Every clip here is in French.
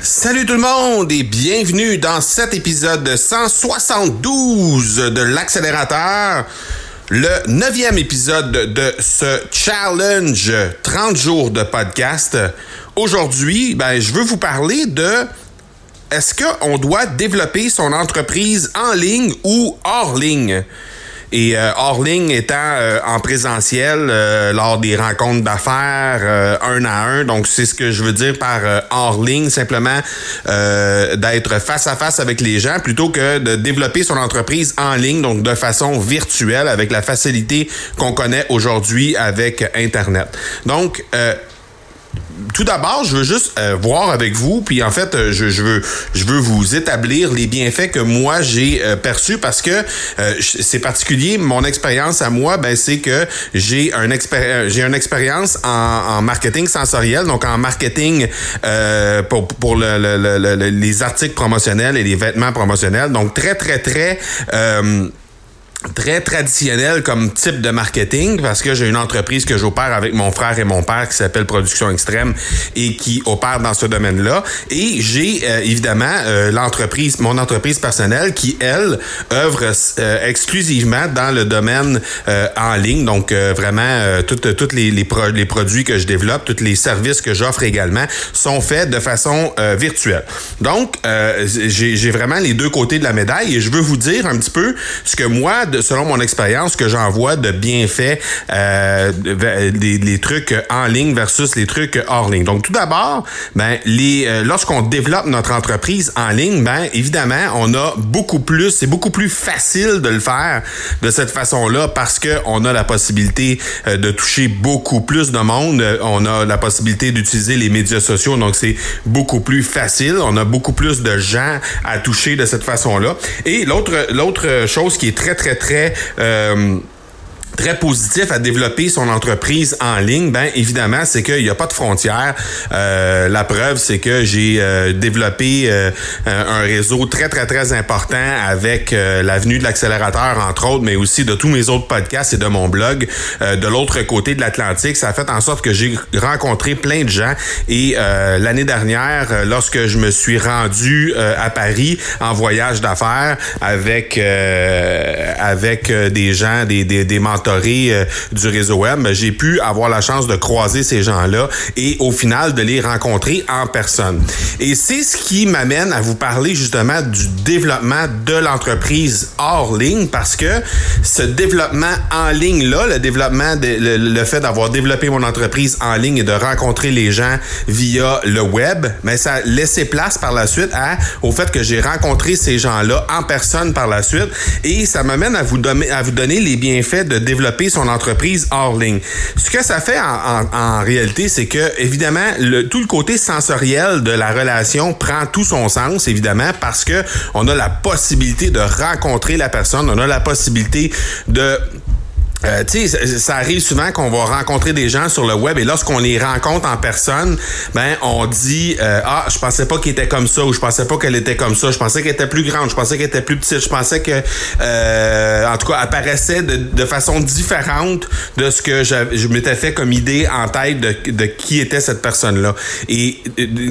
Salut tout le monde et bienvenue dans cet épisode 172 de l'accélérateur, le neuvième épisode de ce challenge 30 jours de podcast. Aujourd'hui, ben, je veux vous parler de est-ce qu'on doit développer son entreprise en ligne ou hors ligne? Et euh, hors ligne étant euh, en présentiel euh, lors des rencontres d'affaires euh, un à un. Donc c'est ce que je veux dire par hors ligne, simplement d'être face à face avec les gens plutôt que de développer son entreprise en ligne, donc de façon virtuelle avec la facilité qu'on connaît aujourd'hui avec Internet. Donc tout d'abord, je veux juste euh, voir avec vous, puis en fait, euh, je, je, veux je veux vous établir les bienfaits que moi j'ai euh, perçus parce que c'est particulier. Mon expérience à moi, ben c'est que j'ai un j'ai une expérience en, en, marketing sensoriel, donc en marketing pour pour le, le, le, les articles promotionnels et les vêtements promotionnels, donc très très très très traditionnel comme type de marketing parce que j'ai une entreprise que j'opère avec mon frère et mon père qui s'appelle Production Extrême et qui opère dans ce domaine-là. Et j'ai euh, évidemment euh, l'entreprise mon entreprise personnelle qui elle œuvre euh, exclusivement dans le domaine en ligne. Donc vraiment toutes toutes les les, les, produits que je développe tous les services que j'offre également sont faits de façon virtuelle. Donc j'ai vraiment les deux côtés de la médaille et je veux vous dire un petit peu ce que moi selon mon expérience, que j'en vois de bienfaits, euh, les, trucs en ligne versus les trucs hors ligne. Donc, tout d'abord, ben, les, euh, lorsqu'on développe notre entreprise en ligne, ben, évidemment, on a beaucoup plus, c'est beaucoup plus facile de le faire de cette façon-là parce que on a la possibilité euh, de toucher beaucoup plus de monde. On a la possibilité d'utiliser les médias sociaux, donc c'est beaucoup plus facile. On a beaucoup plus de gens à toucher de cette façon-là. Et l'autre, l'autre chose qui est très, très, très euh, très positif à développer son entreprise en ligne, ben évidemment, c'est qu'il n'y a pas de frontières. Euh, la preuve, c'est que j'ai euh, développé euh, un réseau très, très, très important avec l'avenue de l'accélérateur, entre autres, mais aussi de tous mes autres podcasts et de mon blog. de l'autre côté de l'Atlantique, ça a fait en sorte que j'ai rencontré plein de gens. Et l'année dernière, lorsque je me suis rendu à Paris en voyage d'affaires avec avec des gens, des, des, des mentors euh, du réseau web, ben, j'ai pu avoir la chance de croiser ces gens-là et au final de les rencontrer en personne. Et c'est ce qui m'amène à vous parler justement du développement de l'entreprise hors ligne parce que ce développement en ligne-là, le développement, de, le, fait d'avoir développé mon entreprise en ligne et de rencontrer les gens via le web, mais ben, ça a laissé place par la suite au fait que j'ai rencontré ces gens-là en personne par la suite et ça m'amène à vous donner, à vous donner les bienfaits de développer son entreprise hors ligne. Ce que ça fait en, réalité, c'est que évidemment le, tout le côté sensoriel de la relation prend tout son sens évidemment parce que on a la possibilité de rencontrer la personne, on a la possibilité de euh, tu sais, ça arrive souvent qu'on va rencontrer des gens sur le web et lorsqu'on les rencontre en personne, ben on dit euh, ah je pensais pas qu'il était comme ça ou je pensais pas qu'elle était comme ça, je pensais qu'elle était plus grande, je pensais qu'elle était plus petite, je pensais que euh, en tout cas apparaissait de, façon différente de ce que je m'étais fait comme idée en tête de, de qui était cette personne là. Et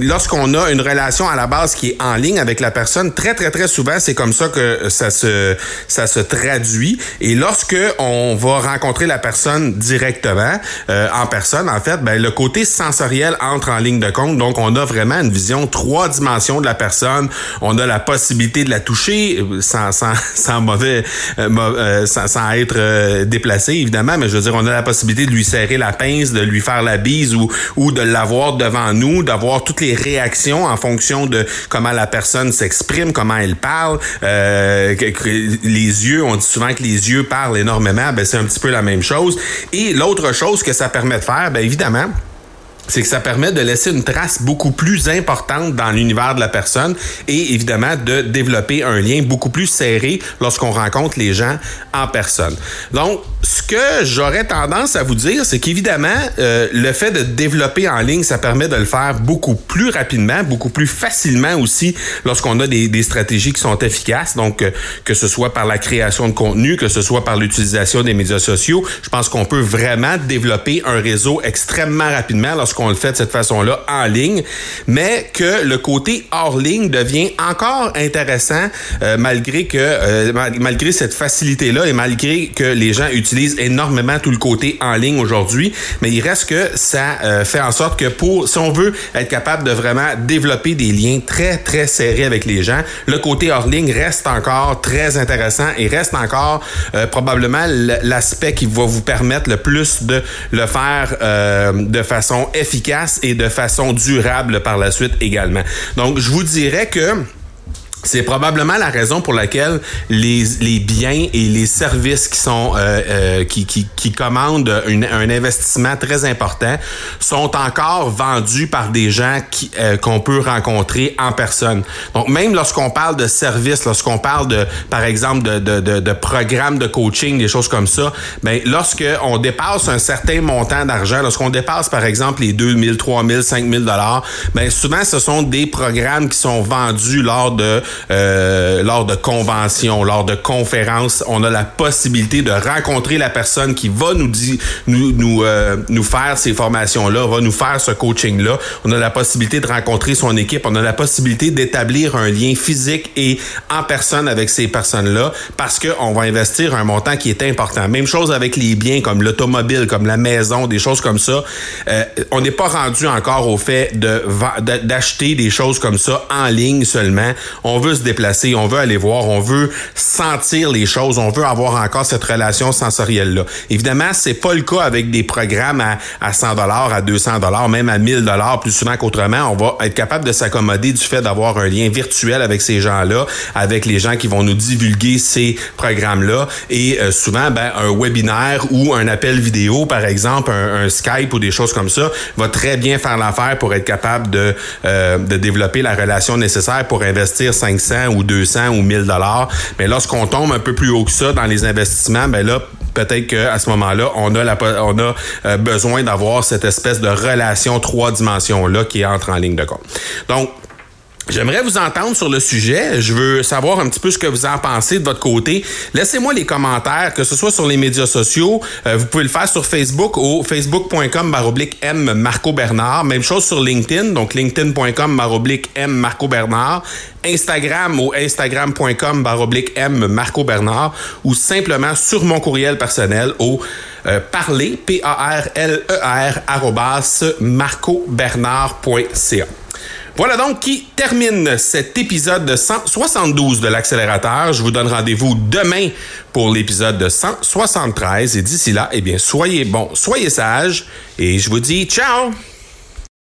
lorsqu'on a une relation à la base qui est en ligne avec la personne, très très très souvent c'est comme ça que ça se ça se traduit. Et lorsque on va rencontrer la personne directement, euh, en personne, en fait, ben, le côté sensoriel entre en ligne de compte. Donc, on a vraiment une vision trois dimensions de la personne. On a la possibilité de la toucher euh, sans, mauvais, euh, sans, être déplacé, évidemment, mais je veux dire, on a la possibilité de lui serrer la pince, de lui faire la bise ou, ou de l'avoir devant nous, d'avoir toutes les réactions en fonction de comment la personne s'exprime, comment elle parle. les yeux, on dit souvent que les yeux parlent énormément. Ben, c'est un petit peu la même chose. Et l'autre chose que ça permet de faire, bien évidemment, c'est que ça permet de laisser une trace beaucoup plus importante dans l'univers de la personne et évidemment de développer un lien beaucoup plus serré lorsqu'on rencontre les gens en personne. Donc, ce que j'aurais tendance à vous dire, c'est qu'évidemment, euh, le fait de développer en ligne, ça permet de le faire beaucoup plus rapidement, beaucoup plus facilement aussi lorsqu'on a des, des, stratégies qui sont efficaces. Donc, euh, que ce soit par la création de contenu, que ce soit par l'utilisation des médias sociaux, je pense qu'on peut vraiment développer un réseau extrêmement rapidement lorsqu'on qu'on le fait de cette façon-là en ligne, mais que le côté hors ligne devient encore intéressant euh, malgré que euh, malgré cette facilité-là et malgré que les gens utilisent énormément tout le côté en ligne aujourd'hui, mais il reste que ça euh, fait en sorte que pour si on veut être capable de vraiment développer des liens très très serrés avec les gens, le côté hors ligne reste encore très intéressant et reste encore probablement l'aspect qui va vous permettre le plus de le faire de façon efficace et de façon durable par la suite également. Donc, je vous dirais que c'est probablement la raison pour laquelle les, biens et les services qui sont euh, euh, qui, qui, commandent un investissement très important sont encore vendus par des gens euh, qu'on peut rencontrer en personne. Donc même lorsqu'on parle de services, lorsqu'on parle de par exemple de, de, de, programmes de coaching, des choses comme ça, ben lorsque on dépasse un certain montant d'argent, lorsqu'on dépasse par exemple les 2000, 3000, 5000 dollars, ben souvent ce sont des programmes qui sont vendus lors de euh, lors de conventions, lors de conférences, on a la possibilité de rencontrer la personne qui va nous euh, nous faire ces formations là, va nous faire ce coaching là. On a la possibilité de rencontrer son équipe, on a la possibilité d'établir un lien physique et en personne avec ces personnes là parce que on va investir un montant qui est important. Même chose avec les biens comme l'automobile, comme la maison, des choses comme ça. Euh, on n'est pas rendu encore au fait de d'acheter des choses comme ça en ligne seulement. On veut se déplacer, on veut aller voir, on veut sentir les choses, on veut avoir encore cette relation sensorielle là. Évidemment, c'est pas le cas avec des programmes à, à 100 dollars, à 200 dollars, même à 1000 dollars plus souvent qu'autrement. On va être capable de s'accommoder du fait d'avoir un lien virtuel avec ces gens-là, avec les gens qui vont nous divulguer ces programmes-là et euh, souvent ben, un webinaire ou un appel vidéo par exemple, un, Skype ou des choses comme ça va très bien faire l'affaire pour être capable de euh, de développer la relation nécessaire pour investir 500 ou 200 ou 1000 dollars. Mais lorsqu'on tombe un peu plus haut que ça dans les investissements, ben là, peut-être qu'à ce moment-là, on a, on a euh, besoin d'avoir cette espèce de relation trois dimensions-là qui entre en ligne de compte. Donc, J'aimerais vous entendre sur le sujet. Je veux savoir un petit peu ce que vous en pensez de votre côté. Laissez-moi les commentaires, que ce soit sur les médias sociaux. Euh, vous pouvez le faire sur Facebook au facebook.com baroblique M Marco Bernard. Même chose sur LinkedIn, donc linkedin.com baroblique M Marco Bernard. Instagram au instagram.com baroblique M Marco Bernard ou simplement sur mon courriel personnel au euh, parler, P-A-R-L-E-R, e marcobernard.ca. Voilà donc qui termine cet épisode de 172 de l'accélérateur. Je vous donne rendez-vous demain pour l'épisode de 173 et d'ici là, eh bien, soyez bons, soyez sages et je vous dis ciao!